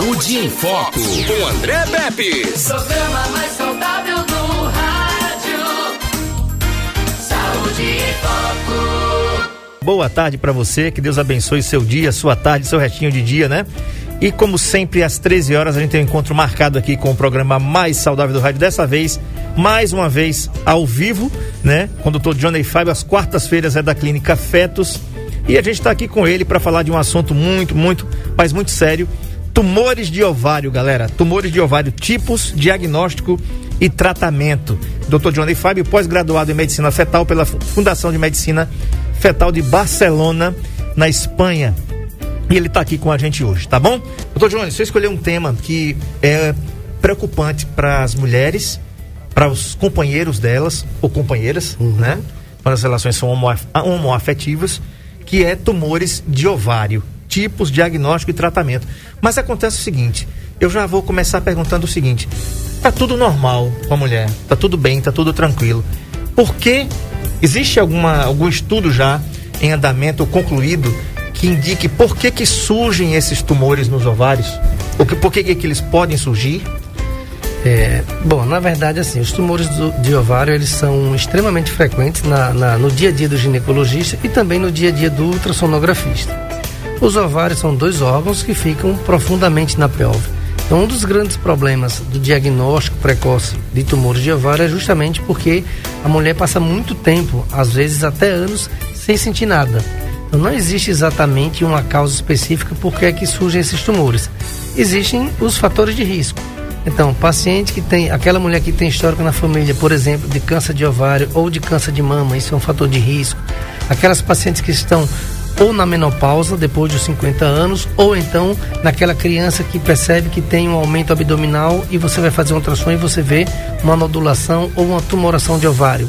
Saúde em Foco, com André Pepe. Programa mais saudável do rádio. Saúde em Foco. Boa tarde para você, que Deus abençoe seu dia, sua tarde, seu restinho de dia, né? E como sempre, às 13 horas, a gente tem um encontro marcado aqui com o programa mais saudável do rádio. Dessa vez, mais uma vez, ao vivo, né? Condutor Johnny Fábio, às quartas-feiras é da Clínica Fetos. E a gente está aqui com ele para falar de um assunto muito, muito, mas muito sério Tumores de ovário, galera. Tumores de ovário, tipos, diagnóstico e tratamento. Dr. Johnny Fábio, pós-graduado em medicina fetal pela Fundação de Medicina Fetal de Barcelona, na Espanha. E ele está aqui com a gente hoje, tá bom? Doutor Johnny, você escolheu um tema que é preocupante para as mulheres, para os companheiros delas, ou companheiras, uhum. né? Quando as relações são homoafetivas, que é tumores de ovário tipos, diagnóstico e tratamento. Mas acontece o seguinte, eu já vou começar perguntando o seguinte: tá tudo normal com a mulher, tá tudo bem, tá tudo tranquilo. Por que existe alguma algum estudo já em andamento ou concluído que indique por que que surgem esses tumores nos ovários? Ou que, por que que eles podem surgir? É, bom, na verdade, assim, os tumores do, de ovário eles são extremamente frequentes na, na, no dia a dia do ginecologista e também no dia a dia do ultrassonografista. Os ovários são dois órgãos que ficam profundamente na pelve. Então, um dos grandes problemas do diagnóstico precoce de tumores de ovário é justamente porque a mulher passa muito tempo, às vezes até anos, sem sentir nada. Então, não existe exatamente uma causa específica por que é que surgem esses tumores. Existem os fatores de risco. Então, paciente que tem, aquela mulher que tem histórico na família, por exemplo, de câncer de ovário ou de câncer de mama, isso é um fator de risco. Aquelas pacientes que estão ou na menopausa, depois dos 50 anos, ou então naquela criança que percebe que tem um aumento abdominal e você vai fazer um ultrassom e você vê uma nodulação ou uma tumoração de ovário.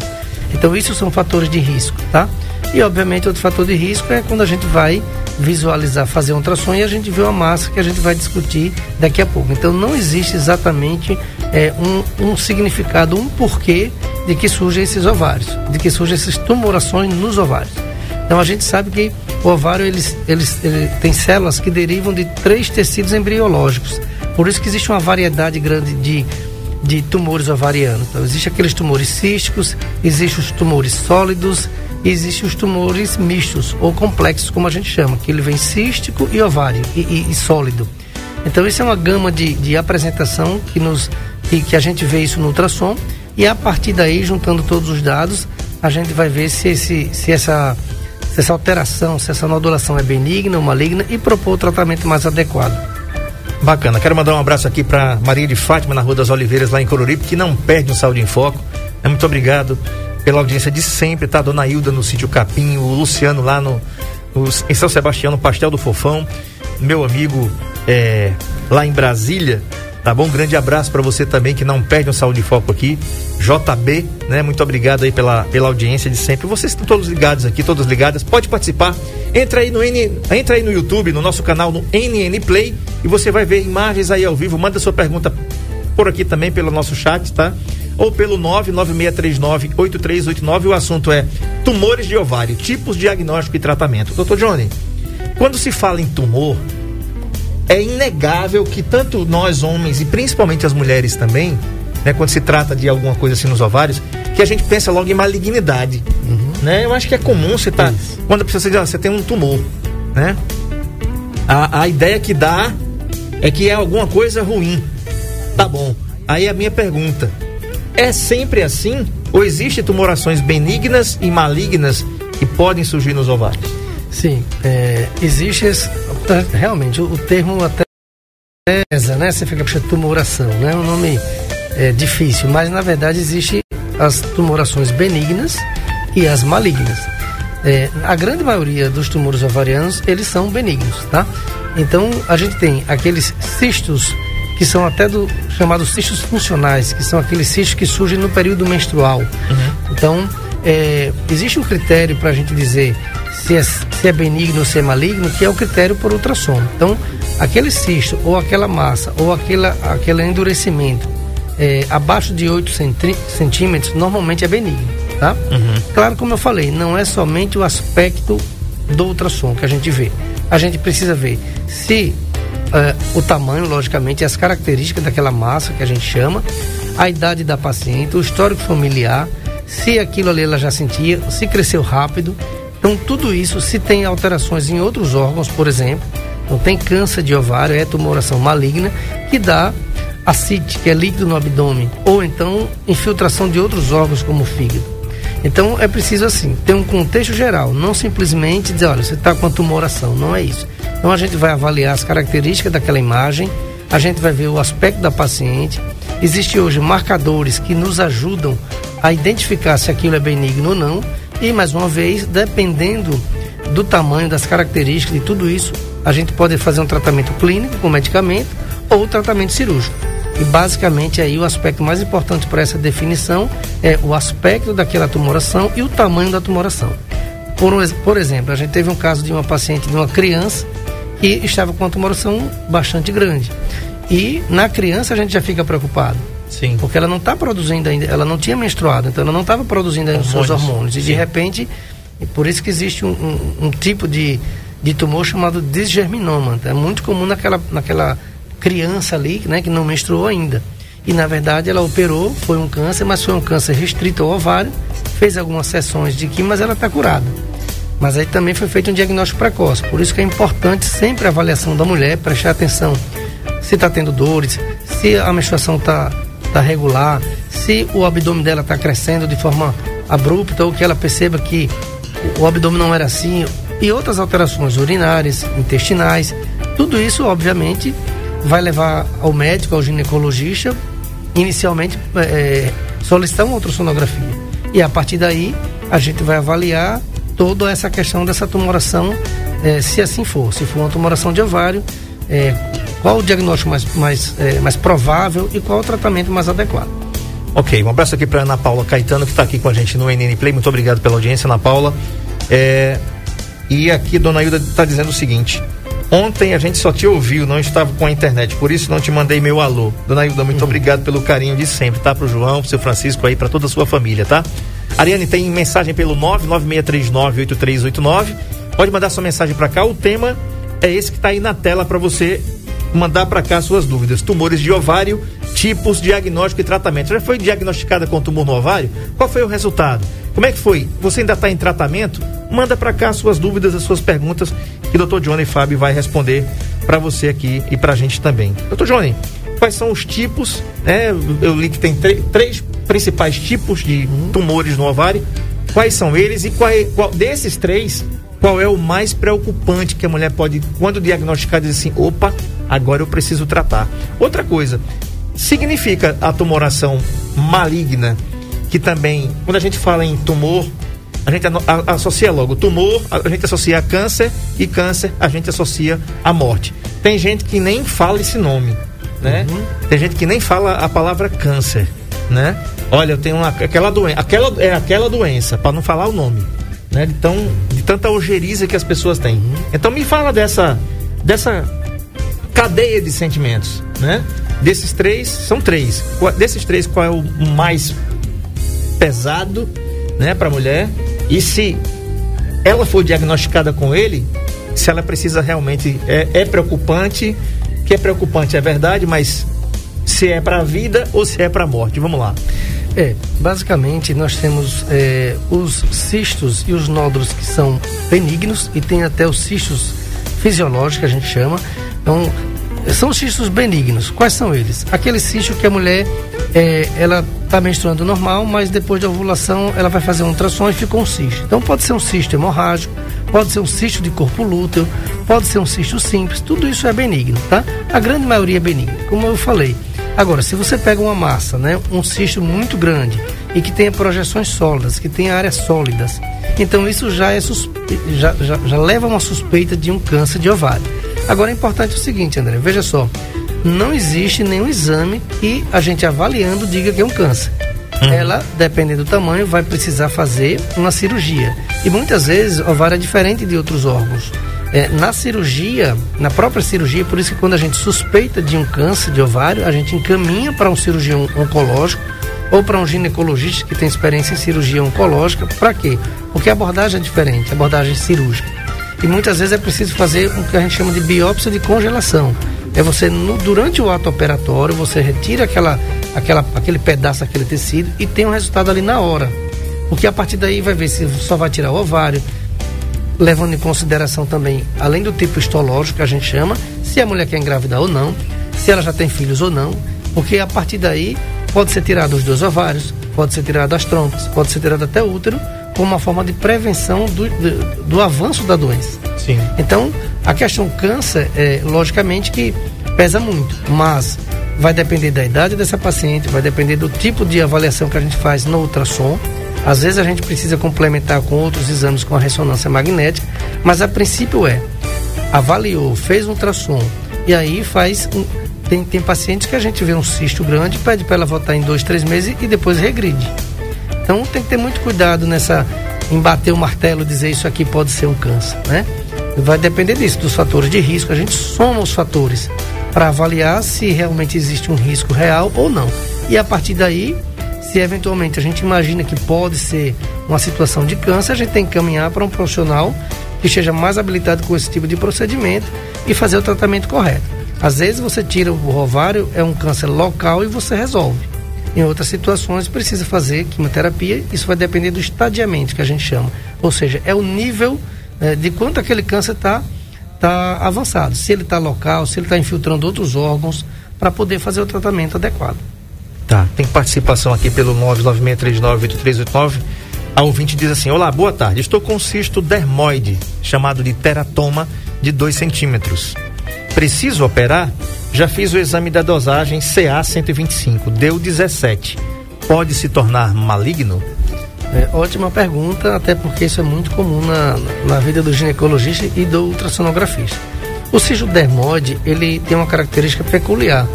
Então, isso são fatores de risco, tá? E, obviamente, outro fator de risco é quando a gente vai visualizar, fazer um ultrassom e a gente vê uma massa que a gente vai discutir daqui a pouco. Então, não existe exatamente é, um, um significado, um porquê de que surgem esses ovários, de que surgem essas tumorações nos ovários. Então, a gente sabe que o ovário eles, eles, ele tem células que derivam de três tecidos embriológicos. Por isso que existe uma variedade grande de, de tumores ovarianos. Então, existem aqueles tumores císticos, existem os tumores sólidos, existem os tumores mistos ou complexos, como a gente chama, que ele vem cístico e ovário e, e, e sólido. Então, isso é uma gama de, de apresentação que, nos, que, que a gente vê isso no ultrassom e a partir daí, juntando todos os dados, a gente vai ver se, esse, se essa se essa alteração, se essa nodulação é benigna ou maligna e propor o tratamento mais adequado. Bacana. Quero mandar um abraço aqui para Maria de Fátima, na Rua das Oliveiras, lá em Coruripe, que não perde um Saúde em Foco. É, muito obrigado pela audiência de sempre, tá? Dona Hilda no sítio Capim, o Luciano lá no, no, em São Sebastião, no Pastel do Fofão, meu amigo é, lá em Brasília, Tá bom? Um grande abraço para você também que não perde um Saúde Foco aqui. JB, né? Muito obrigado aí pela, pela audiência de sempre. Vocês estão todos ligados aqui, todas ligadas. Pode participar. Entra aí no N, entra aí no YouTube, no nosso canal no NN Play e você vai ver imagens aí ao vivo. Manda sua pergunta por aqui também pelo nosso chat, tá? Ou pelo 996398389. O assunto é tumores de ovário, tipos, diagnóstico e tratamento. Doutor Johnny, quando se fala em tumor, é inegável que tanto nós homens e principalmente as mulheres também, né, quando se trata de alguma coisa assim nos ovários, que a gente pensa logo em malignidade, uhum. né? Eu acho que é comum você tá, Isso. quando a pessoa diz, ah, você tem um tumor, né? A, a ideia que dá é que é alguma coisa ruim. Tá bom. Aí a minha pergunta, é sempre assim ou existem tumorações benignas e malignas que podem surgir nos ovários? Sim, é, existe esse, realmente o, termo até pesa, né? Você fica puxando tumoração, né? É um nome é, difícil, mas na verdade existe as tumorações benignas e as malignas. É, a grande maioria dos tumores ovarianos eles são benignos, tá? Então a gente tem aqueles cistos que são até do chamados cistos funcionais, que são aqueles cistos que surgem no período menstrual. Uhum. Então é, existe um critério para a gente dizer se é, se é benigno ou se é maligno, que é o critério por ultrassom. Então, aquele cisto, ou aquela massa, ou aquela, aquele endurecimento é, abaixo de 8 centímetros, normalmente é benigno, tá? Uhum. Claro, como eu falei, não é somente o aspecto do ultrassom que a gente vê. A gente precisa ver se é, o tamanho, logicamente, as características daquela massa que a gente chama, a idade da paciente, o histórico familiar, se aquilo ali ela já sentia, se cresceu rápido. Então, tudo isso, se tem alterações em outros órgãos, por exemplo, não tem câncer de ovário, é tumoração maligna, que dá acite, que é líquido no abdômen, ou então infiltração de outros órgãos, como o fígado. Então é preciso assim, ter um contexto geral, não simplesmente dizer, olha, você está com a tumoração, não é isso. Então a gente vai avaliar as características daquela imagem, a gente vai ver o aspecto da paciente. Existem hoje marcadores que nos ajudam a identificar se aquilo é benigno ou não. E mais uma vez, dependendo do tamanho, das características de tudo isso, a gente pode fazer um tratamento clínico com medicamento ou tratamento cirúrgico. E basicamente aí o aspecto mais importante para essa definição é o aspecto daquela tumoração e o tamanho da tumoração. Por, por exemplo, a gente teve um caso de uma paciente, de uma criança, que estava com uma tumoração bastante grande. E na criança a gente já fica preocupado. Sim. Porque ela não está produzindo ainda, ela não tinha menstruado, então ela não estava produzindo ainda os seus hormônios. E de repente, por isso que existe um, um, um tipo de, de tumor chamado desgerminoma. É muito comum naquela, naquela criança ali, né, que não menstruou ainda. E na verdade ela operou, foi um câncer, mas foi um câncer restrito ao ovário, fez algumas sessões de quimio, mas ela está curada. Mas aí também foi feito um diagnóstico precoce. Por isso que é importante sempre a avaliação da mulher, prestar atenção se está tendo dores, se a menstruação está tá regular, se o abdômen dela está crescendo de forma abrupta ou que ela perceba que o abdômen não era assim e outras alterações urinárias, intestinais. Tudo isso, obviamente, vai levar ao médico, ao ginecologista, inicialmente é, solicitar uma ultrassonografia. E a partir daí, a gente vai avaliar toda essa questão dessa tumoração, é, se assim for. Se for uma tumoração de ovário, é, qual o diagnóstico mais, mais, é, mais provável e qual o tratamento mais adequado. Ok, um abraço aqui para Ana Paula Caetano, que está aqui com a gente no NN Play. Muito obrigado pela audiência, Ana Paula. É, e aqui, Dona Hilda está dizendo o seguinte: Ontem a gente só te ouviu, não estava com a internet, por isso não te mandei meu alô. Dona Hilda, muito uhum. obrigado pelo carinho de sempre, tá? Pro João, pro seu Francisco aí, para toda a sua família, tá? Ariane, tem mensagem pelo 996398389. Pode mandar sua mensagem para cá. O tema é esse que está aí na tela para você mandar para cá suas dúvidas. Tumores de ovário, tipos, diagnóstico e tratamento. Já foi diagnosticada com tumor no ovário? Qual foi o resultado? Como é que foi? Você ainda está em tratamento? Manda para cá suas dúvidas, as suas perguntas que o Dr. Johnny Fábio vai responder para você aqui e para a gente também. Dr. Johnny, quais são os tipos? Né? Eu li que tem três principais tipos de tumores no ovário. Quais são eles e qual, é, qual desses três, qual é o mais preocupante que a mulher pode, quando diagnosticar, dizer assim: opa, agora eu preciso tratar. Outra coisa, significa a tumoração maligna, que também, quando a gente fala em tumor, a gente associa logo tumor, a gente associa a câncer e câncer a gente associa a morte. Tem gente que nem fala esse nome, né? Uhum. Tem gente que nem fala a palavra câncer, né? Olha, eu tenho uma, aquela doença, aquela é aquela doença, para não falar o nome, né? De, tão, de tanta ojeriza que as pessoas têm. Então me fala dessa dessa cadeia de sentimentos, né? Desses três, são três. Desses três, qual é o mais pesado, né, para a mulher? E se ela for diagnosticada com ele, se ela precisa realmente. É, é preocupante, que é preocupante, é verdade, mas se é para a vida ou se é para a morte. Vamos lá. É, basicamente nós temos é, os cistos e os nódulos que são benignos e tem até os cistos fisiológicos que a gente chama. Então, são cistos benignos. Quais são eles? Aquele cisto que a mulher é, ela está menstruando normal, mas depois da ovulação ela vai fazer um ultrassom e fica um cisto. Então pode ser um cisto hemorrágico, pode ser um cisto de corpo lúteo, pode ser um cisto simples, tudo isso é benigno, tá? A grande maioria é benigna, como eu falei. Agora, se você pega uma massa, né, um cisto muito grande e que tenha projeções sólidas, que tenha áreas sólidas, então isso já, é suspe... já, já, já leva a uma suspeita de um câncer de ovário. Agora é importante o seguinte, André, veja só, não existe nenhum exame que a gente avaliando diga que é um câncer. Uhum. Ela, dependendo do tamanho, vai precisar fazer uma cirurgia. E muitas vezes o ovário é diferente de outros órgãos. É, na cirurgia, na própria cirurgia, por isso que quando a gente suspeita de um câncer de ovário, a gente encaminha para um cirurgião oncológico ou para um ginecologista que tem experiência em cirurgia oncológica. Para quê? Porque a abordagem é diferente, a abordagem cirúrgica. E muitas vezes é preciso fazer o que a gente chama de biópsia de congelação é você, no, durante o ato operatório, você retira aquela, aquela, aquele pedaço, aquele tecido e tem um resultado ali na hora. Porque a partir daí vai ver se só vai tirar o ovário, levando em consideração também, além do tipo histológico que a gente chama, se a mulher quer engravidar ou não, se ela já tem filhos ou não, porque a partir daí pode ser tirado os dois ovários, pode ser tirado as trompas, pode ser tirado até o útero, como uma forma de prevenção do, do, do avanço da doença. Sim. Então, a questão câncer, é, logicamente que pesa muito, mas vai depender da idade dessa paciente, vai depender do tipo de avaliação que a gente faz no ultrassom. Às vezes a gente precisa complementar com outros exames com a ressonância magnética, mas a princípio é avaliou, fez um ultrassom e aí faz um, tem, tem pacientes que a gente vê um cisto grande, pede para ela voltar em dois, três meses e depois regride. Então tem que ter muito cuidado nessa em bater o martelo e dizer isso aqui pode ser um câncer, né? Vai depender disso, dos fatores de risco. A gente soma os fatores para avaliar se realmente existe um risco real ou não. E a partir daí, se eventualmente a gente imagina que pode ser uma situação de câncer, a gente tem que caminhar para um profissional que esteja mais habilitado com esse tipo de procedimento e fazer o tratamento correto. Às vezes você tira o ovário, é um câncer local e você resolve. Em outras situações precisa fazer quimioterapia, isso vai depender do estadiamento que a gente chama. Ou seja, é o nível é, de quanto aquele câncer está tá avançado. Se ele está local, se ele está infiltrando outros órgãos, para poder fazer o tratamento adequado. Tá, tem participação aqui pelo 996398389. A ouvinte diz assim: Olá, boa tarde. Estou com um cisto dermoide, chamado de teratoma, de 2 centímetros. Preciso operar? Já fiz o exame da dosagem CA 125, deu 17. Pode se tornar maligno? É, ótima pergunta, até porque isso é muito comum na, na vida do ginecologista e do ultrassonografista. O cisto dermoide, ele tem uma característica peculiar.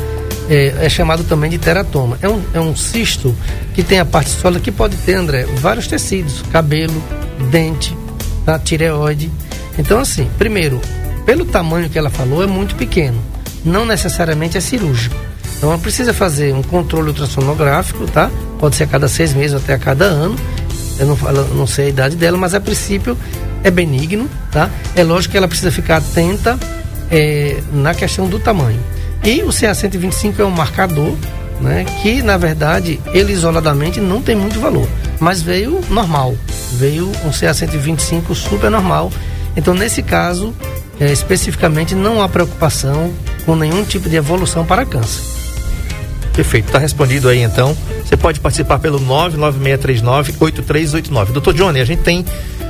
É, é, chamado também de teratoma. É um, é um cisto que tem a parte sólida que pode ter, André, vários tecidos, cabelo, dente, tá? tireoide. Então, assim, primeiro, pelo tamanho que ela falou, é muito pequeno. Não necessariamente é cirúrgico. Então, ela precisa fazer um controle ultrassonográfico, tá? Pode ser a cada seis meses até a cada ano eu não, falo, não sei a idade dela, mas a princípio é benigno, tá? É lógico que ela precisa ficar atenta é, na questão do tamanho. E o CA125 é um marcador, né? Que na verdade ele isoladamente não tem muito valor, mas veio normal, veio um CA125 super normal. Então nesse caso, é, especificamente não há preocupação com nenhum tipo de evolução para câncer. Perfeito, está respondido aí então. Você pode participar pelo 99639-8389. Doutor Johnny, a gente tem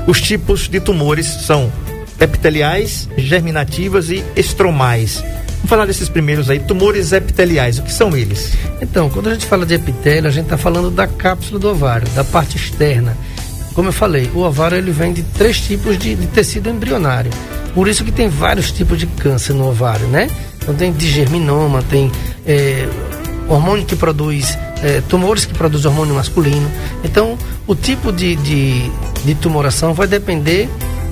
os tipos de tumores, são epiteliais, germinativas e estromais. Vamos falar desses primeiros aí, tumores epiteliais, o que são eles? Então, quando a gente fala de epitélio, a gente está falando da cápsula do ovário, da parte externa. Como eu falei, o ovário ele vem de três tipos de, de tecido embrionário. Por isso que tem vários tipos de câncer no ovário, né? Então tem de germinoma, tem é, hormônio que produz, é, tumores que produzem hormônio masculino. Então, o tipo de, de, de tumoração vai depender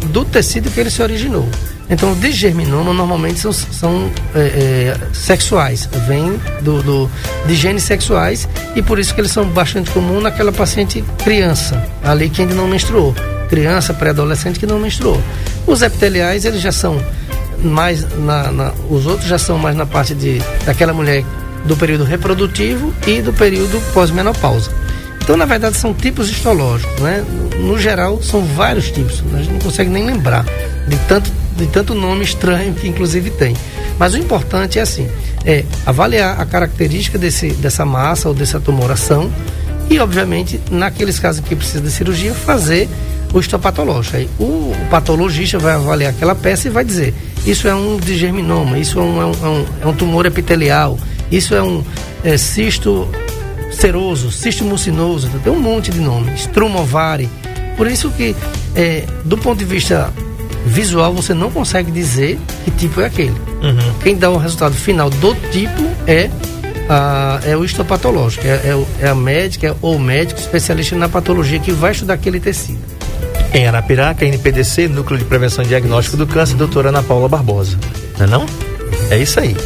do tecido que ele se originou. Então, o germinoma normalmente são, são é, é, sexuais, vêm do, do, de genes sexuais e por isso que eles são bastante comuns naquela paciente criança, ali que ainda não menstruou. Criança, pré-adolescente que não menstruou. Os epiteliais, eles já são mais na, na, os outros já são mais na parte de daquela mulher do período reprodutivo e do período pós-menopausa. Então, na verdade, são tipos histológicos, né? No geral, são vários tipos. A gente não consegue nem lembrar de tanto, de tanto nome estranho que, inclusive, tem. Mas o importante é assim, é avaliar a característica desse, dessa massa ou dessa tumoração e, obviamente, naqueles casos que precisa de cirurgia, fazer o histopatológico. Aí, o patologista vai avaliar aquela peça e vai dizer isso é um digerminoma, isso é um, é um, é um tumor epitelial, isso é um é, cisto seroso, cisto mucinoso, tem um monte de nomes, strumovari. Por isso que, é, do ponto de vista visual, você não consegue dizer que tipo é aquele. Uhum. Quem dá o resultado final do tipo é, a, é o histopatológico, é, é, é a médica ou médico especialista na patologia que vai estudar aquele tecido. Em Arapiraca, NPDC, Núcleo de Prevenção e Diagnóstico do Câncer, doutora Ana Paula Barbosa. Não é não? É isso aí.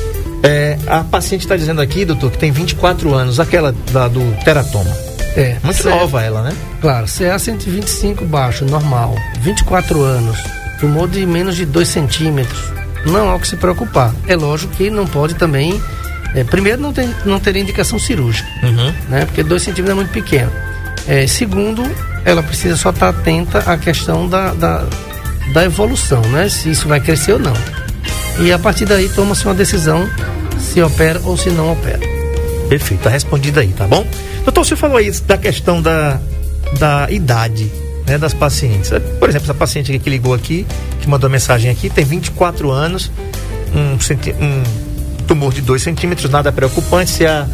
É, a paciente está dizendo aqui, doutor, que tem 24 anos, aquela da, do teratoma. É. Muito nova ela, né? Claro, CA 125 baixo, normal, 24 anos, tumor de menos de 2 centímetros, não há o que se preocupar. É lógico que não pode também. É, primeiro, não, tem, não teria indicação cirúrgica, Uhum. né? Porque 2 centímetros é muito pequeno. É, segundo, ela precisa só estar atenta à questão da, da, da evolução, né? Se isso vai crescer ou não. E a partir daí toma-se uma decisão se opera ou se não opera. Perfeito, tá respondido aí, tá bom? Doutor, você falou aí da questão da, da idade né, das pacientes. Por exemplo, essa paciente que ligou aqui, que mandou mensagem aqui, tem 24 anos, um, um tumor de 2 centímetros, nada preocupante. Se a,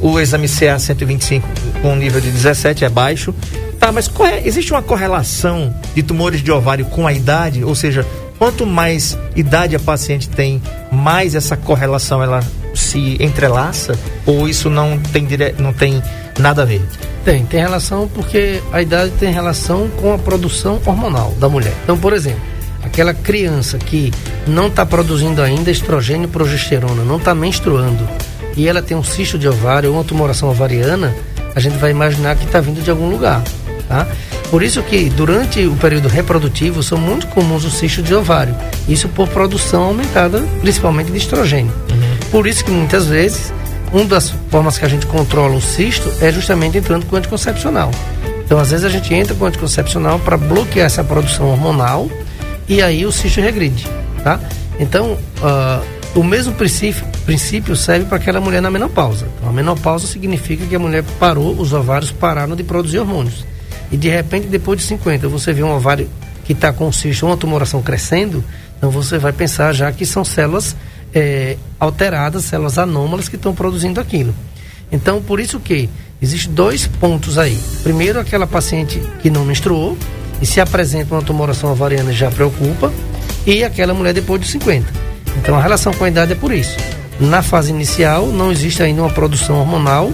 o exame CA 125 com um nível de 17 é baixo. Tá, mas é- existe uma correlação de tumores de ovário com a idade? Ou seja, quanto mais idade a paciente tem, mais essa correlação ela se entrelaça? Ou isso não tem, dire... não tem nada a ver? Tem, tem relação porque a idade tem relação com a produção hormonal da mulher. Então, por exemplo, aquela criança que não está produzindo ainda estrogênio e progesterona, não está menstruando, e ela tem um cisto de ovário ou uma tumoração ovariana, a gente vai imaginar que está vindo de algum lugar, tá? Por isso que durante o período reprodutivo são muito comuns os cistos de ovário. Isso por produção aumentada, principalmente de estrogênio. Por isso que muitas vezes uma das formas que a gente controla o cisto é justamente entrando com anticoncepcional. Então, às vezes a gente entra com anticoncepcional para bloquear essa produção hormonal e aí o cisto regride, tá? Então, ah, o mesmo princípio, princípio serve para aquela mulher na menopausa. Então, a menopausa significa que a mulher parou, os ovários pararam de produzir hormônios. E de repente, depois de 50, você vê um ovário que está com o cisto, uma tumoração crescendo, então você vai pensar já que são células eh, alteradas, células anômalas que estão produzindo aquilo. Então, por isso que existem dois pontos aí. Primeiro, aquela paciente que não menstruou e se apresenta uma tumoração ovariana já preocupa, e aquela mulher depois de 50. Então, a relação com a idade é por isso. Na fase inicial, não existe ainda uma produção hormonal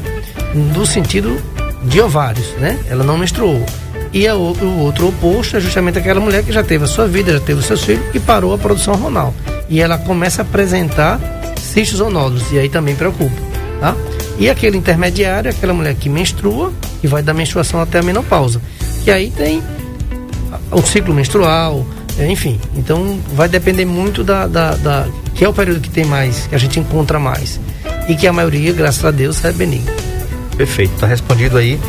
no sentido de ovários, né? Ela não menstruou. E a o outro oposto é justamente aquela mulher que já teve a sua vida, já teve os seus filhos e parou a produção hormonal. E ela começa a apresentar cistos ou nódulos, e aí também preocupa, tá? E aquele intermediário, é aquela mulher que menstrua e vai da menstruação até a menopausa. Que aí tem o ciclo menstrual, é, enfim. Então vai depender muito da, da, da- que é o período que tem mais, que a gente encontra mais. E que a maioria, graças a Deus, é benigno. Perfeito, tá respondido aí.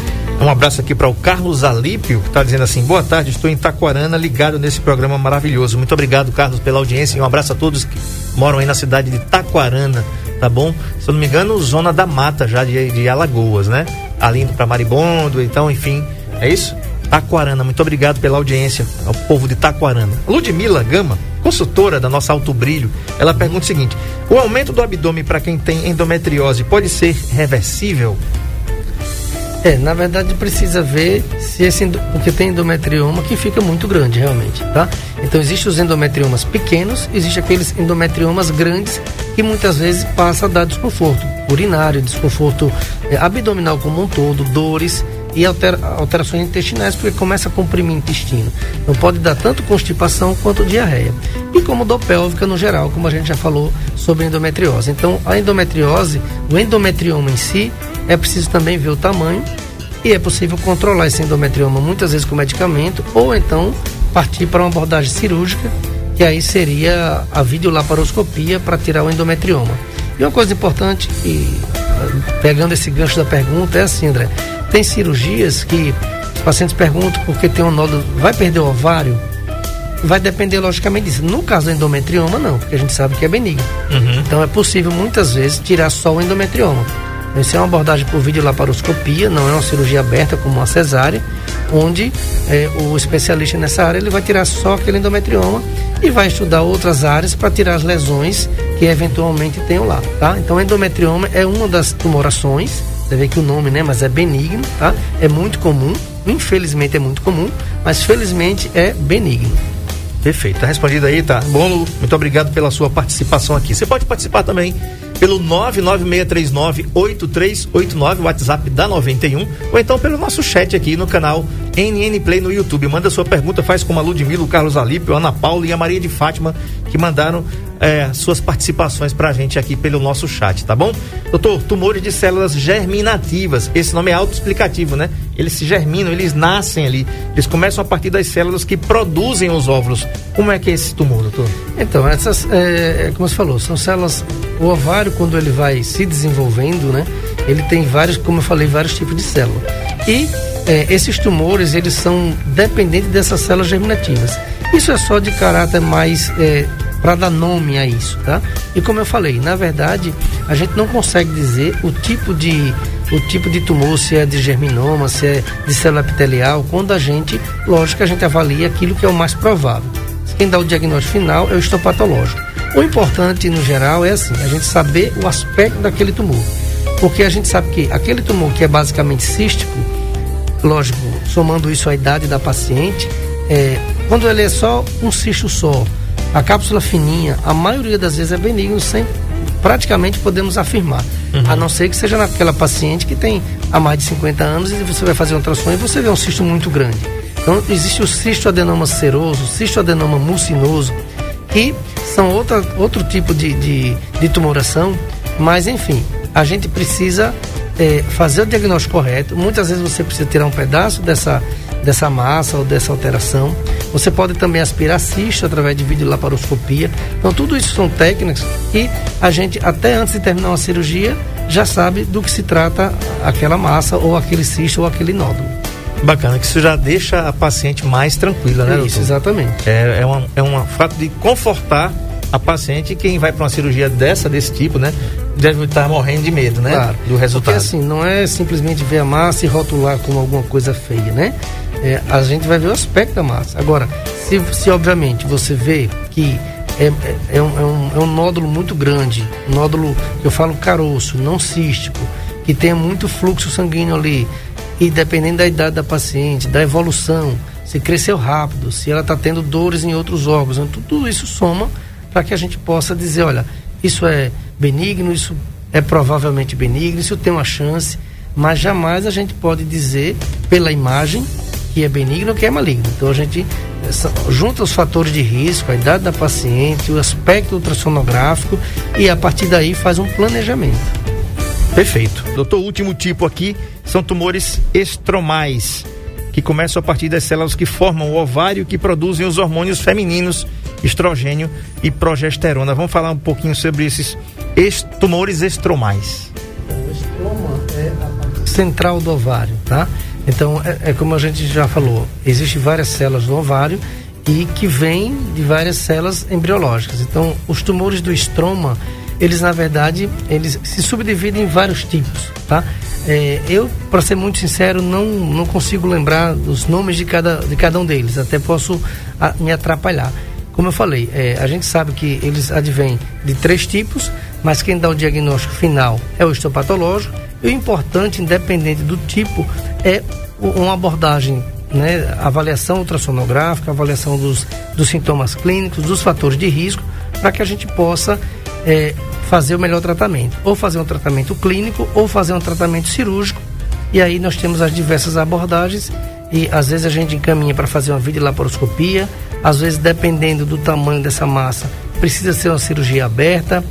Um abraço aqui para o Carlos Alípio, que está dizendo assim: boa tarde, estou em Taquarana, ligado nesse programa maravilhoso. Muito obrigado, Carlos, pela audiência e um abraço a todos que moram aí na cidade de Taquarana, tá bom? Se eu não me engano, zona da mata já de, de Alagoas, né? Ali indo para Maribondo, então, enfim, é isso? Taquarana, muito obrigado pela audiência ao povo de Taquarana. Ludmila Gama, consultora da nossa Alto Brilho, ela pergunta o seguinte: o aumento do abdômen para quem tem endometriose pode ser reversível? É, na verdade precisa ver se esse porque tem endometrioma que fica muito grande realmente, tá? Então existem os endometriomas pequenos, existe aqueles endometriomas grandes que muitas vezes passa a dar desconforto urinário, desconforto é, abdominal como um todo, dores e altera- alterações intestinais porque começa a comprimir o intestino. Então pode dar tanto constipação quanto diarreia. E como dor pélvica no geral, como a gente já falou sobre endometriose. Então a endometriose, o endometrioma em si, é preciso também ver o tamanho e é possível controlar esse endometrioma muitas vezes com medicamento ou então partir para uma abordagem cirúrgica, que aí seria a videolaparoscopia para tirar o endometrioma. E uma coisa importante, e eh, pegando esse gancho da pergunta, é assim, André, tem cirurgias que os pacientes perguntam porque tem um nódulo, vai perder o ovário? Vai depender logicamente disso. No caso do endometrioma, não, porque a gente sabe que é benigno. Então é possível muitas vezes tirar só o endometrioma. Isso é uma abordagem por videolaparoscopia, não é uma cirurgia aberta como uma cesárea, onde eh, o especialista nessa área ele vai tirar só aquele endometrioma e vai estudar outras áreas para tirar as lesões que eventualmente tenham lá, tá? Então endometrioma é uma das tumorações, você vê que o nome, né, mas é benigno, tá? É muito comum, infelizmente é muito comum, mas felizmente é benigno. Perfeito, tá respondido aí, tá? Bom, muito obrigado pela sua participação aqui. Você pode participar também pelo 996398389, WhatsApp da 91, ou então pelo nosso chat aqui no canal NN Play no YouTube. Manda sua pergunta, faz como a Ludmila, o Carlos Alípio, a Ana Paula e a Maria de Fátima, que mandaram é, suas participações pra gente aqui pelo nosso chat, tá bom? Doutor, tumores de células germinativas, esse nome é autoexplicativo, né? Eles se germinam, eles nascem ali. Eles começam a partir das células que produzem os óvulos. Como é que é esse tumor, doutor? Então, essas, é, é, como você falou, são células. O ovário, quando ele vai se desenvolvendo, né? Ele tem vários, como eu falei, vários tipos de célula. E é, esses tumores, eles são dependentes dessas células germinativas. Isso é só de caráter mais é, para dar nome a isso, tá? E como eu falei, na verdade, a gente não consegue dizer o tipo de o tipo de tumor, se é de germinoma, se é de célula epitelial, quando a gente, lógico que a gente avalia aquilo que é o mais provável. Quem dá o diagnóstico final é o histopatológico. O importante, no geral, é assim, a gente saber o aspecto daquele tumor. Porque a gente sabe que aquele tumor que é basicamente cístico, lógico, somando isso à idade da paciente, é, quando ele é só um cisto só, a cápsula fininha, a maioria das vezes é benigno, sem praticamente podemos afirmar. Uhum. A não ser que seja naquela paciente que tem há mais de 50 anos e você vai fazer um ultrassom e você vê um cisto muito grande. Então, existe o cisto adenoma seroso, o cisto adenoma mucinoso, que são outra, outro tipo de, de, de tumoração, mas enfim, a gente precisa é, fazer o diagnóstico correto. Muitas vezes você precisa tirar um pedaço dessa dessa massa ou dessa alteração. Você pode também aspirar cisto através de videolaparoscopia. Então, tudo isso são técnicas e a gente, até antes de terminar uma cirurgia, já sabe do que se trata aquela massa ou aquele cisto ou aquele nódulo. Bacana, que isso já deixa a paciente mais tranquila, né? Isso, doutor? exatamente. É, é, uma, é um fato de confortar a paciente, quem vai para uma cirurgia dessa, desse tipo, né? Deve estar morrendo de medo, né? Claro. Do resultado. Porque assim, não é simplesmente ver a massa e rotular como alguma coisa feia, né? É, a gente vai ver o aspecto da massa. Agora, se, se obviamente você vê que é, é, é, um, é, um, é nódulo muito grande, um nódulo, eu falo caroço, não cístico, que tenha muito fluxo sanguíneo ali, e dependendo da idade da paciente, da evolução, se cresceu rápido, se ela está tendo dores em outros órgãos, então, tudo isso soma para que a gente possa dizer, olha, isso é benigno, isso é provavelmente benigno, isso tem uma chance, mas jamais a gente pode dizer pela imagem que é benigno ou que é maligno. Então a gente junta os fatores de risco, a idade da paciente, o aspecto ultrassonográfico e a partir daí faz um planejamento. Perfeito. Doutor, último tipo aqui são tumores estromais, que começam a partir das células que formam o ovário que produzem os hormônios femininos, estrogênio e progesterona. Vamos falar um pouquinho sobre esses est tumores estromais. O estroma é a parte central do ovário, tá? Então, é, é, como a gente já falou, existem várias células do ovário e que vêm de várias células embriológicas. Então, os tumores do estroma, eles na verdade, eles se subdividem em vários tipos, tá? É, eu, para ser muito sincero, não, não consigo lembrar os nomes de cada, de cada um deles, até posso a, me atrapalhar. Como eu falei, é, a gente sabe que eles advêm de três tipos, mas quem dá o diagnóstico final é o histopatológico e o importante, independente do tipo, é uma abordagem, né, avaliação ultrassonográfica, avaliação dos, dos sintomas clínicos, dos fatores de risco, para que a gente possa é, fazer o melhor tratamento. Ou fazer um tratamento clínico, ou fazer um tratamento cirúrgico. E aí nós temos as diversas abordagens e às vezes a gente encaminha para fazer uma videolaparoscopia, às vezes dependendo do tamanho dessa massa, precisa ser uma cirurgia aberta,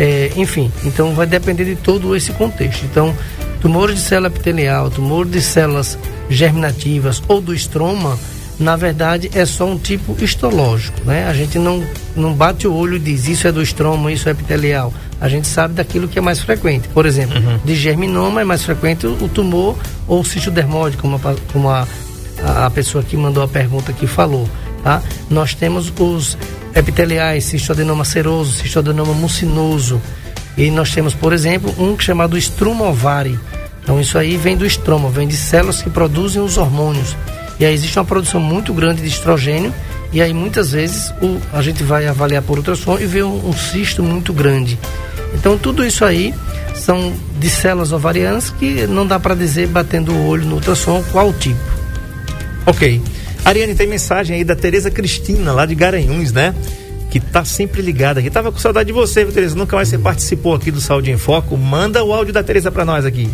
é, enfim, então vai depender de todo esse contexto. Então, tumores de célula epitelial, tumor de células germinativas ou do estroma, na verdade é só um tipo histológico, né? A gente não, não bate o olho e diz isso é do estroma, isso é epitelial. A gente sabe daquilo que é mais frequente. Por exemplo, uhum. de germinoma é mais frequente o tumor ou o cisto dermóide, como, a, como a, a pessoa que mandou a pergunta aqui falou. Tá? Nós temos os epiteliais, cistoadenoma seroso, cistoadenoma mucinoso. E nós temos, por exemplo, um chamado estrumovari. Então isso aí vem do estroma, vem de células que produzem os hormônios. E aí existe uma produção muito grande de estrogênio e aí muitas vezes o, a gente vai avaliar por ultrassom e vê um, um cisto muito grande. Então tudo isso aí são de células ovarianas que não dá para dizer batendo o olho no ultrassom qual tipo. Ok. Ariane, tem mensagem aí da Tereza Cristina, lá de Garanhuns, né? Que tá sempre ligada aqui. Tava com saudade de você, viu, Tereza? Nunca mais você participou aqui do Saúde em Foco. Manda o áudio da Tereza para nós aqui.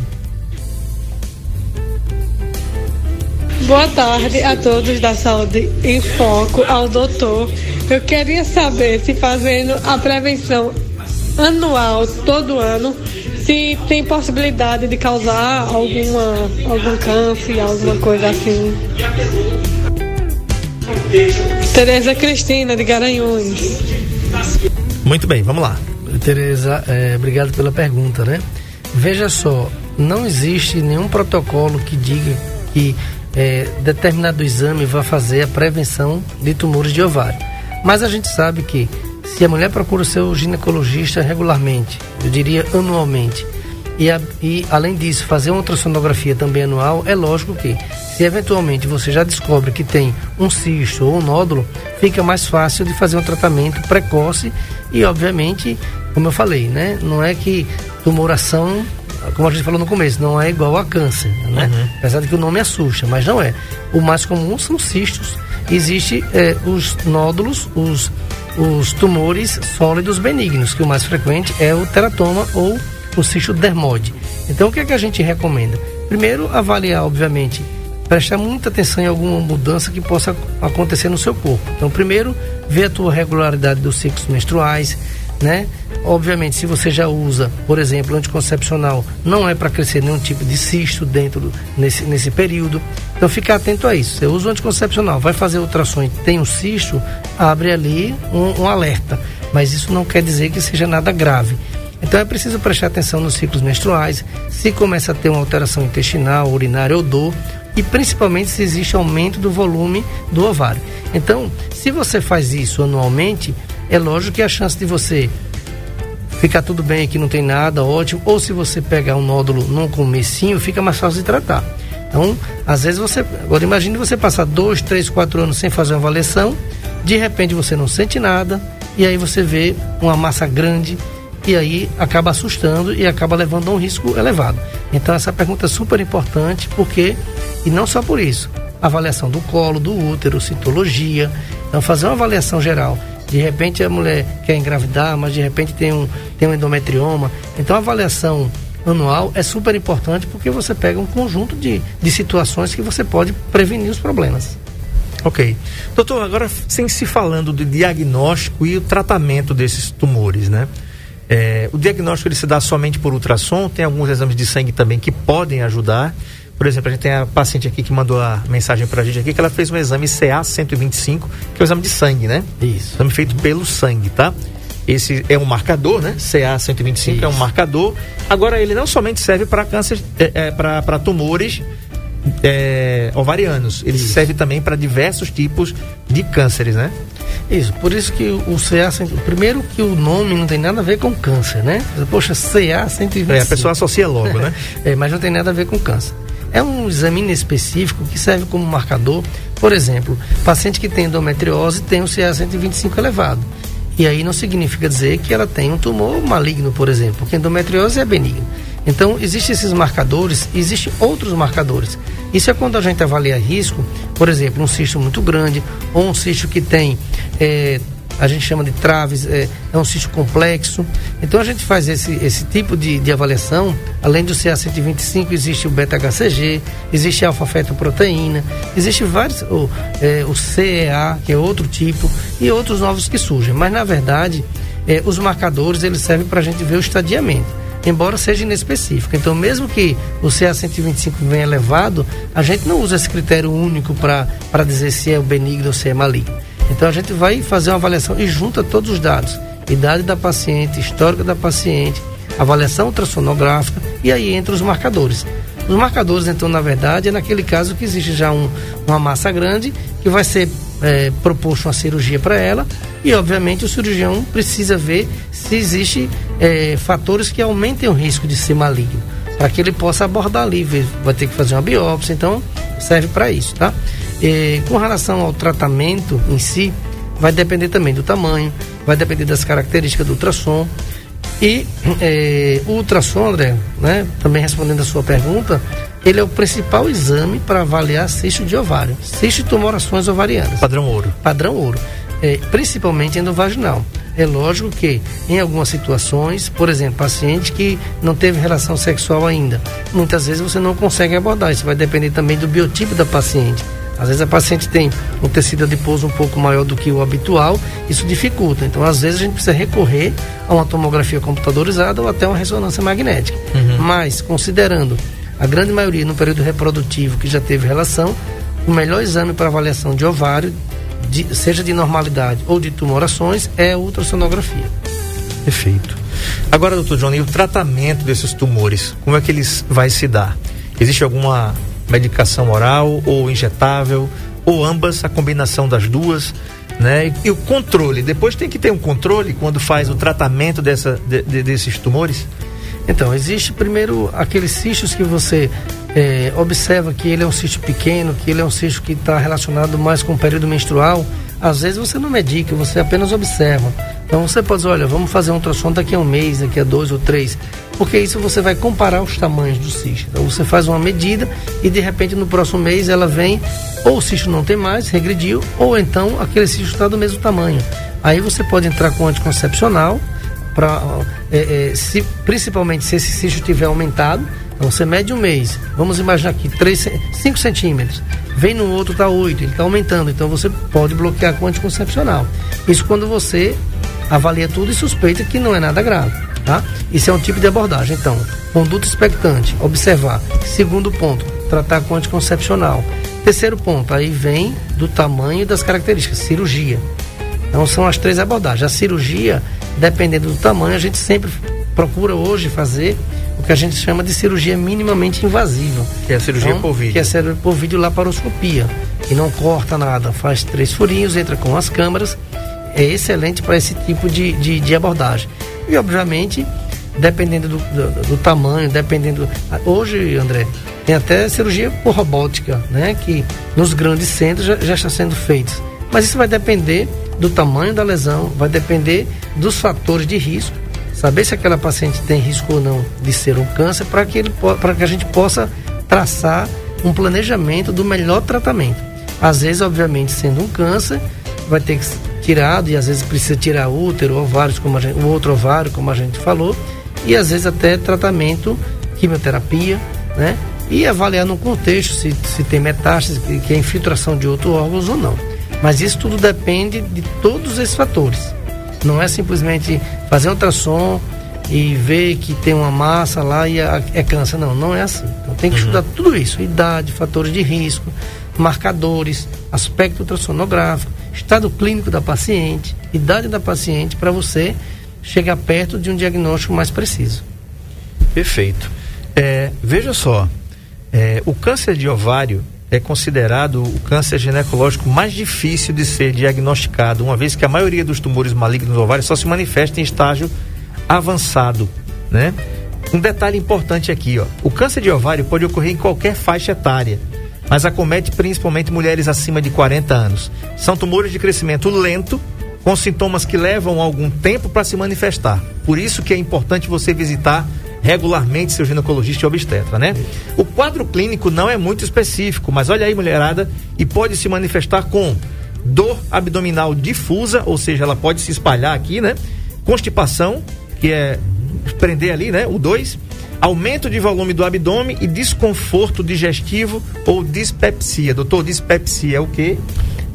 Boa tarde a todos da Saúde em Foco, ao doutor. Eu queria saber se fazendo a prevenção anual, todo ano, se tem possibilidade de causar alguma, algum câncer, alguma coisa assim. Tereza Cristina, de Garanhuns. Muito bem, vamos lá. Tereza, é, obrigado pela pergunta, né? Veja só, não existe nenhum protocolo que diga que é, determinado exame vai fazer a prevenção de tumores de ovário. Mas a gente sabe que se a mulher procura o seu ginecologista regularmente, eu diria anualmente, e, a, e além disso fazer uma ultrassonografia também anual, é lógico que se eventualmente você já descobre que tem um cisto ou um nódulo, fica mais fácil de fazer um tratamento precoce e, obviamente, como eu falei, né? Não é que tumoração, como a gente falou no começo, não é igual a câncer, né? Uhum. Apesar de que o nome assusta, mas não é. O mais comum são cistos. Existem é, os nódulos, os, os tumores sólidos benignos, que o mais frequente é o teratoma ou o cisto dermoide. Então, o que é que a gente recomenda? Primeiro, avaliar, obviamente, prestar muita atenção em alguma mudança que possa acontecer no seu corpo. Então, primeiro, ver a tua regularidade dos ciclos menstruais, né? Obviamente, se você já usa, por exemplo, anticoncepcional, não é para crescer nenhum tipo de cisto dentro do, nesse, nesse período. Então, fica atento a isso. Você usa o anticoncepcional, vai fazer ultrassom e tem um cisto, abre ali um, um alerta. Mas isso não quer dizer que seja nada grave. Então é preciso prestar atenção nos ciclos menstruais, se começa a ter uma alteração intestinal, urinária ou dor, e principalmente se existe aumento do volume do ovário. Então, se você faz isso anualmente, é lógico que a chance de você ficar tudo bem aqui, não tem nada, ótimo, ou se você pegar um nódulo num comecinho, fica mais fácil de tratar. Então, às vezes você. Agora imagine você passar dois, três, quatro anos sem fazer uma avaliação, de repente você não sente nada, e aí você vê uma massa grande e aí acaba assustando e acaba levando a um risco elevado. Então essa pergunta é super importante porque, e não só por isso, avaliação do colo, do útero, citologia. Então fazer uma avaliação geral. De repente a mulher quer engravidar, mas de repente tem um, tem um endometrioma. Então a avaliação anual é super importante porque você pega um conjunto de, de situações que você pode prevenir os problemas. Ok. Doutor, agora sem se falando do diagnóstico e o tratamento desses tumores, né? É, o diagnóstico ele se dá somente por ultrassom, tem alguns exames de sangue também que podem ajudar. Por exemplo, a gente tem a paciente aqui que mandou a mensagem para a gente aqui que ela fez um exame CA 125, que é o exame de sangue, né? Isso. Exame feito pelo sangue, tá? Esse é um marcador, né? CA 125 Isso. é um marcador. Agora, ele não somente serve para câncer, é, é, para tumores é, ovarianos, ele Isso. serve também para diversos tipos de cânceres, né? Isso, por isso que o CA, primeiro que o nome não tem nada a ver com câncer, né? Poxa, CA 125. É, a pessoa associa logo, né? é, mas não tem nada a ver com câncer. É um exame específico que serve como marcador. Por exemplo, paciente que tem endometriose tem o CA 125 elevado. E aí não significa dizer que ela tem um tumor maligno, por exemplo, porque endometriose é benigna. Então, existem esses marcadores, existem outros marcadores. Isso é quando a gente avalia risco, por exemplo, um cisto muito grande, ou um cisto que tem, é, a gente chama de traves, é, é, um cisto complexo. Então, a gente faz esse, esse tipo de, de avaliação. Além do CA125, existe o beta-HCG, existe a alfa-fetoproteína, existe vários, o, é, o CEA, que é outro tipo, e outros novos que surgem. Mas, na verdade, os marcadores, eles servem para a gente ver o estadiamento embora seja inespecífico. Então, mesmo que o CA125 venha elevado, a gente não usa esse critério único para dizer se é benigno ou se é maligno. Então, a gente vai fazer uma avaliação e junta todos os dados: idade da paciente, histórico da paciente, avaliação ultrassonográfica e aí entra os marcadores. Os marcadores, então, na verdade, é naquele caso que existe já um, uma massa grande que vai ser é, proposto uma cirurgia para ela e, obviamente, o cirurgião precisa ver se existe é, fatores que aumentem o risco de ser maligno, para que ele possa abordar ali, vai ter que fazer uma biópsia, então serve para isso, tá? E, com relação ao tratamento em si, vai depender também do tamanho, vai depender das características do ultrassom. E é, o ultrassom, André, né, também respondendo a sua pergunta, ele é o principal exame para avaliar cisto de ovário, cisto e tumorações ovarianas. Padrão ouro. Padrão ouro, é, principalmente endovaginal. É lógico que em algumas situações, por exemplo, paciente que não teve relação sexual ainda, muitas vezes você não consegue abordar. Isso vai depender também do biotipo da paciente. Às vezes a paciente tem um tecido adiposo um pouco maior do que o habitual, isso dificulta. Então, às vezes a gente precisa recorrer a uma tomografia computadorizada ou até uma ressonância magnética. Mas, considerando a grande maioria no período reprodutivo que já teve relação, o melhor exame para avaliação de ovário, de- seja de normalidade ou de tumorações, é a ultrassonografia. Perfeito. Agora, doutor Johnny, o tratamento desses tumores, como é que eles vai se dar? Existe alguma medicação oral ou injetável, ou ambas, a combinação das duas, né? E, o controle, depois tem que ter um controle quando faz o tratamento dessa, de- de- desses tumores? Então, existe primeiro aqueles cistos que você eh, observa que ele é um cisto pequeno, que ele é um cisto que está relacionado mais com o período menstrual. Às vezes você não medica, você apenas observa. Então você pode dizer, olha, vamos fazer um ultrassom daqui a um mês, daqui a dois ou três. Porque isso você vai comparar os tamanhos do cisto. Então você faz uma medida e de repente no próximo mês ela vem, ou o cisto não tem mais, regrediu, ou então aquele cisto está do mesmo tamanho. Aí você pode entrar com anticoncepcional, pra, é, é, se, principalmente se esse cisto tiver aumentado, então você mede um mês, vamos imaginar aqui 5 centímetros, vem no outro está 8, ele está aumentando, então você pode bloquear com anticoncepcional. Isso quando você avalia tudo e suspeita que não é nada grave, tá? Isso é um tipo de abordagem. Então, conduta expectante, observar. Segundo ponto, tratar com anticoncepcional. Terceiro ponto, aí vem do tamanho e das características, cirurgia. Então são as três abordagens. A cirurgia, dependendo do tamanho, a gente sempre procura hoje fazer que a gente chama de cirurgia minimamente invasiva. Que é a cirurgia Então, por vídeo. Que é a cirurgia por vídeo laparoscopia. Que não corta nada, faz três furinhos, entra com as câmeras. É excelente para esse tipo de, de, de abordagem. E obviamente, dependendo do, do, do tamanho, dependendo. Hoje, André, tem até cirurgia por robótica, né? Que nos grandes centros já, já está sendo feita. Mas isso vai depender do tamanho da lesão, vai depender dos fatores de risco, saber se aquela paciente tem risco ou não de ser um câncer, para que, ele que a gente possa traçar um planejamento do melhor tratamento. Às vezes, obviamente, sendo um câncer, vai ter que ser tirado e às vezes precisa tirar útero, ovários, como gente, o outro ovário, como a gente falou, e às vezes até tratamento, quimioterapia, né? E avaliar no contexto se, se tem metástase, que é infiltração de outros órgãos ou não. Mas isso tudo depende de todos esses fatores. Não é simplesmente fazer um ultrassom e ver que tem uma massa lá e é, é câncer. Não, não é assim. Então tem que estudar tudo isso: idade, fatores de risco, marcadores, aspecto ultrassonográfico, estado clínico da paciente, idade da paciente, para você chegar perto de um diagnóstico mais preciso. Perfeito. É, veja só, é, o câncer de ovário é considerado o câncer ginecológico mais difícil de ser diagnosticado, uma vez que a maioria dos tumores malignos do ovário só se manifesta em estágio avançado, né? Um detalhe importante aqui, ó, o câncer de ovário pode ocorrer em qualquer faixa etária, mas acomete principalmente mulheres acima de 40 anos. São tumores de crescimento lento, com sintomas que levam algum tempo para se manifestar. Por isso que é importante você visitar regularmente seu ginecologista e obstetra, né? O quadro clínico não é muito específico, mas olha aí, mulherada, e pode se manifestar com dor abdominal difusa, ou seja, ela pode se espalhar aqui, né? Constipação, que é prender ali, né? O 2. Aumento de volume do abdômen e desconforto digestivo ou dispepsia. Doutor, dispepsia é o quê?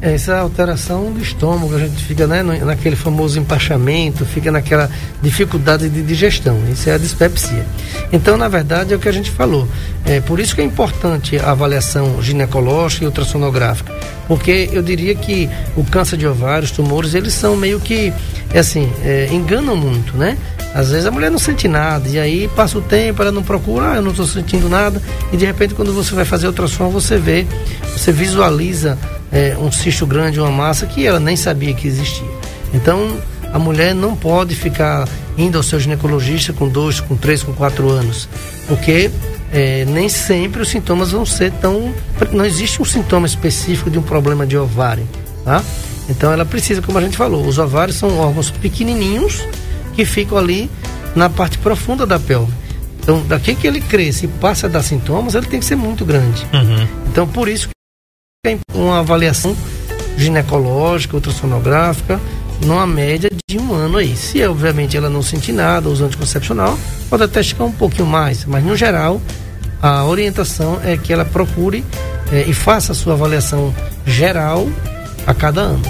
Essa alteração do estômago, a gente fica né, naquele famoso empachamento, fica naquela dificuldade de digestão. Isso é a dispepsia. Então, na verdade, é o que a gente falou. É por isso que é importante a avaliação ginecológica e ultrassonográfica. Porque eu diria que o câncer de ovário, os tumores, eles são meio que, é assim, é, enganam muito, né? Às vezes a mulher não sente nada, e aí passa o tempo, ela não procura, ah, eu não estou sentindo nada, e de repente quando você vai fazer ultrassom, você vê, você visualiza é, um cisto grande, uma massa que ela nem sabia que existia. Então, a mulher não pode ficar indo ao seu ginecologista com dois, com três, com quatro anos, porque é, nem sempre os sintomas vão ser tão. Não existe um sintoma específico de um problema de ovário, tá? Então, ela precisa, como a gente falou, os ovários são órgãos pequenininhos que ficam ali na parte profunda da pelve. Então, daqui que ele cresce e passa a dar sintomas, ele tem que ser muito grande. Então, por isso uma avaliação ginecológica, ultrassonográfica, numa média de um ano aí. Se, obviamente, ela não sentir nada, usando anticoncepcional, pode até chegar um pouquinho mais, mas, no geral, a orientação é que ela procure é, e faça a sua avaliação geral a cada ano.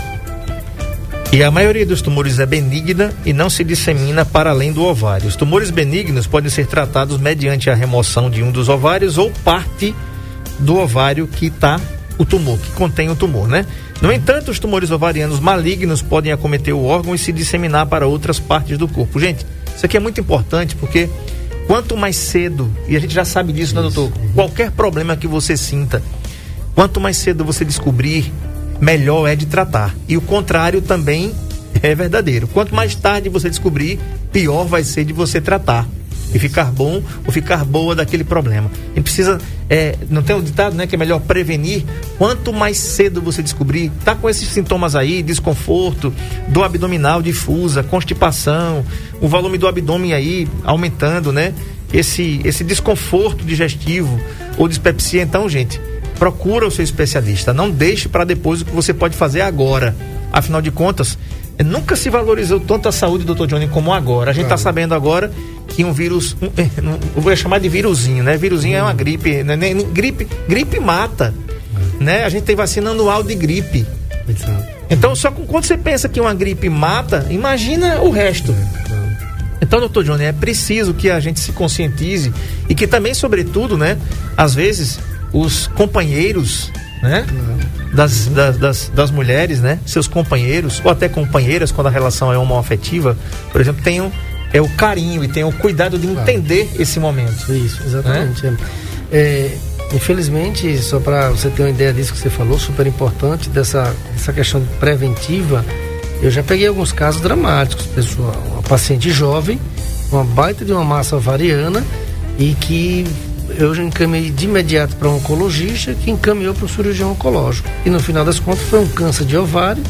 E a maioria dos tumores é benigna e não se dissemina para além do ovário. Os tumores benignos podem ser tratados mediante a remoção de um dos ovários ou parte do ovário que está o tumor, que contém o tumor, né? No entanto, os tumores ovarianos malignos podem acometer o órgão e se disseminar para outras partes do corpo. Gente, isso aqui é muito importante porque quanto mais cedo, e a gente já sabe disso, né, doutor? Qualquer problema que você sinta, quanto mais cedo você descobrir, melhor é de tratar. E o contrário também é verdadeiro. Quanto mais tarde você descobrir, pior vai ser de você tratar. E ficar bom ou ficar boa daquele problema. E precisa. É, não tem o um ditado, né? Que é melhor prevenir. Quanto mais cedo você descobrir, tá com esses sintomas aí, desconforto, dor abdominal difusa, constipação, o volume do abdômen aí aumentando, né? Esse, esse desconforto digestivo ou dispepsia, então, gente, procura o seu especialista. Não deixe para depois o que você pode fazer agora. Afinal de contas, nunca se valorizou tanto a saúde, doutor Johnny, como agora. A gente está sabendo agora que um vírus, um, eu vou chamar de vírusinho, né? Vírusinho hum. é uma gripe, né? gripe, gripe mata, é. né? A gente tem vacina anual de gripe. Então, só quando você pensa que uma gripe mata, imagina o resto. É, então, doutor Johnny, é preciso que a gente se conscientize e que também, sobretudo, né? Às vezes os companheiros, né? Das, das, das, das, mulheres, né? Seus companheiros, ou até companheiras, quando a relação é homoafetiva, por exemplo, tenham é, o carinho e tenham o cuidado de entender claro. esse momento. Isso, exatamente. Né? É, infelizmente, só para você ter uma ideia disso que você falou, super importante, dessa, dessa questão preventiva, eu já peguei alguns casos dramáticos, pessoal. Uma paciente jovem, uma baita de uma massa ovariana e que eu já encaminhei de imediato para um oncologista que encaminhou para o cirurgião oncológico. E no final das contas foi um câncer de ovário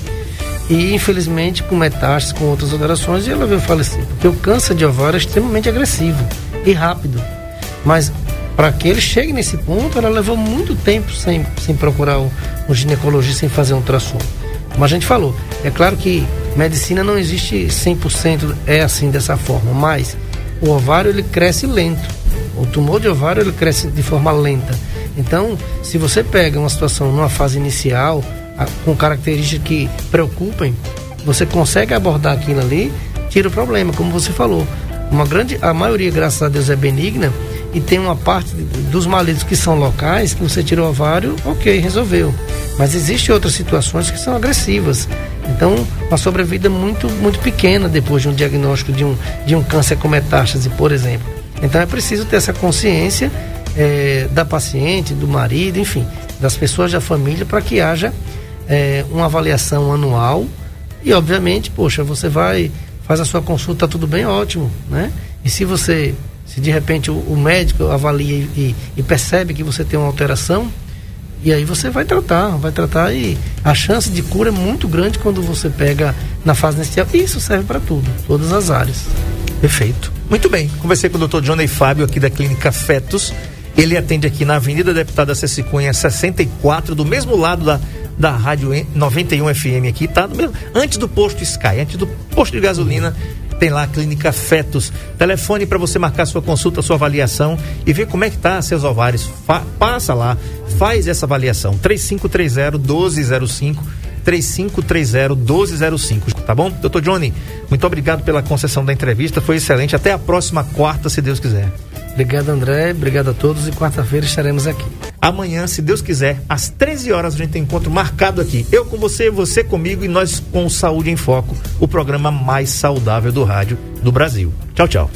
e infelizmente com metástases, com outras alterações, ela veio falecer. Porque o câncer de ovário é extremamente agressivo e rápido. Mas para que ele chegue nesse ponto, ela levou muito tempo sem, sem procurar um, um ginecologista, sem fazer um ultrassom. Como a gente falou, é claro que medicina não existe 100% é assim dessa forma, mas o ovário ele cresce lento o tumor de ovário ele cresce de forma lenta. Então, se você pega uma situação numa fase inicial, com características que preocupem, você consegue abordar aquilo ali, tira o problema, como você falou. Uma grande, a maioria, graças a Deus, é benigna e tem uma parte dos malitos que são locais, que você tira o ovário, ok, resolveu. Mas existem outras situações que são agressivas. Então, uma sobrevida muito, muito pequena depois de um diagnóstico de um, de um câncer com metástase, por exemplo. Então é preciso ter essa consciência é, da paciente, do marido, enfim, das pessoas da família para que haja é, uma avaliação anual e obviamente, poxa, você vai faz a sua consulta, tudo bem, ótimo, né? E se você, se de repente o, o médico avalia e, e, percebe que você tem uma alteração, e aí você vai tratar, vai tratar e a chance de cura é muito grande quando você pega na fase inicial. Isso serve para tudo, todas as áreas. Perfeito. Muito bem. Conversei com o Dr. Johnny Fábio aqui da Clínica Fetos. Ele atende aqui na Avenida Deputada Ceci Cunha 64, do mesmo lado da, da Rádio 91 FM aqui, tá? Mesmo, antes do posto Sky, antes do posto de gasolina, tem lá a Clínica Fetos. Telefone para você marcar sua consulta, sua avaliação e ver como é que tá seus ovários. Fa passa lá, faz essa avaliação. 3530 1205 3530-1205. Tá bom? Doutor Johnny, muito obrigado pela concessão da entrevista. Foi excelente. Até a próxima quarta, se Deus quiser. Obrigado, André. Obrigado a todos. E quarta-feira estaremos aqui. Amanhã, se Deus quiser, às 13 horas, a gente tem encontro marcado aqui. Eu com você, você comigo e nós com Saúde em Foco, o programa mais saudável do rádio do Brasil. Tchau, tchau.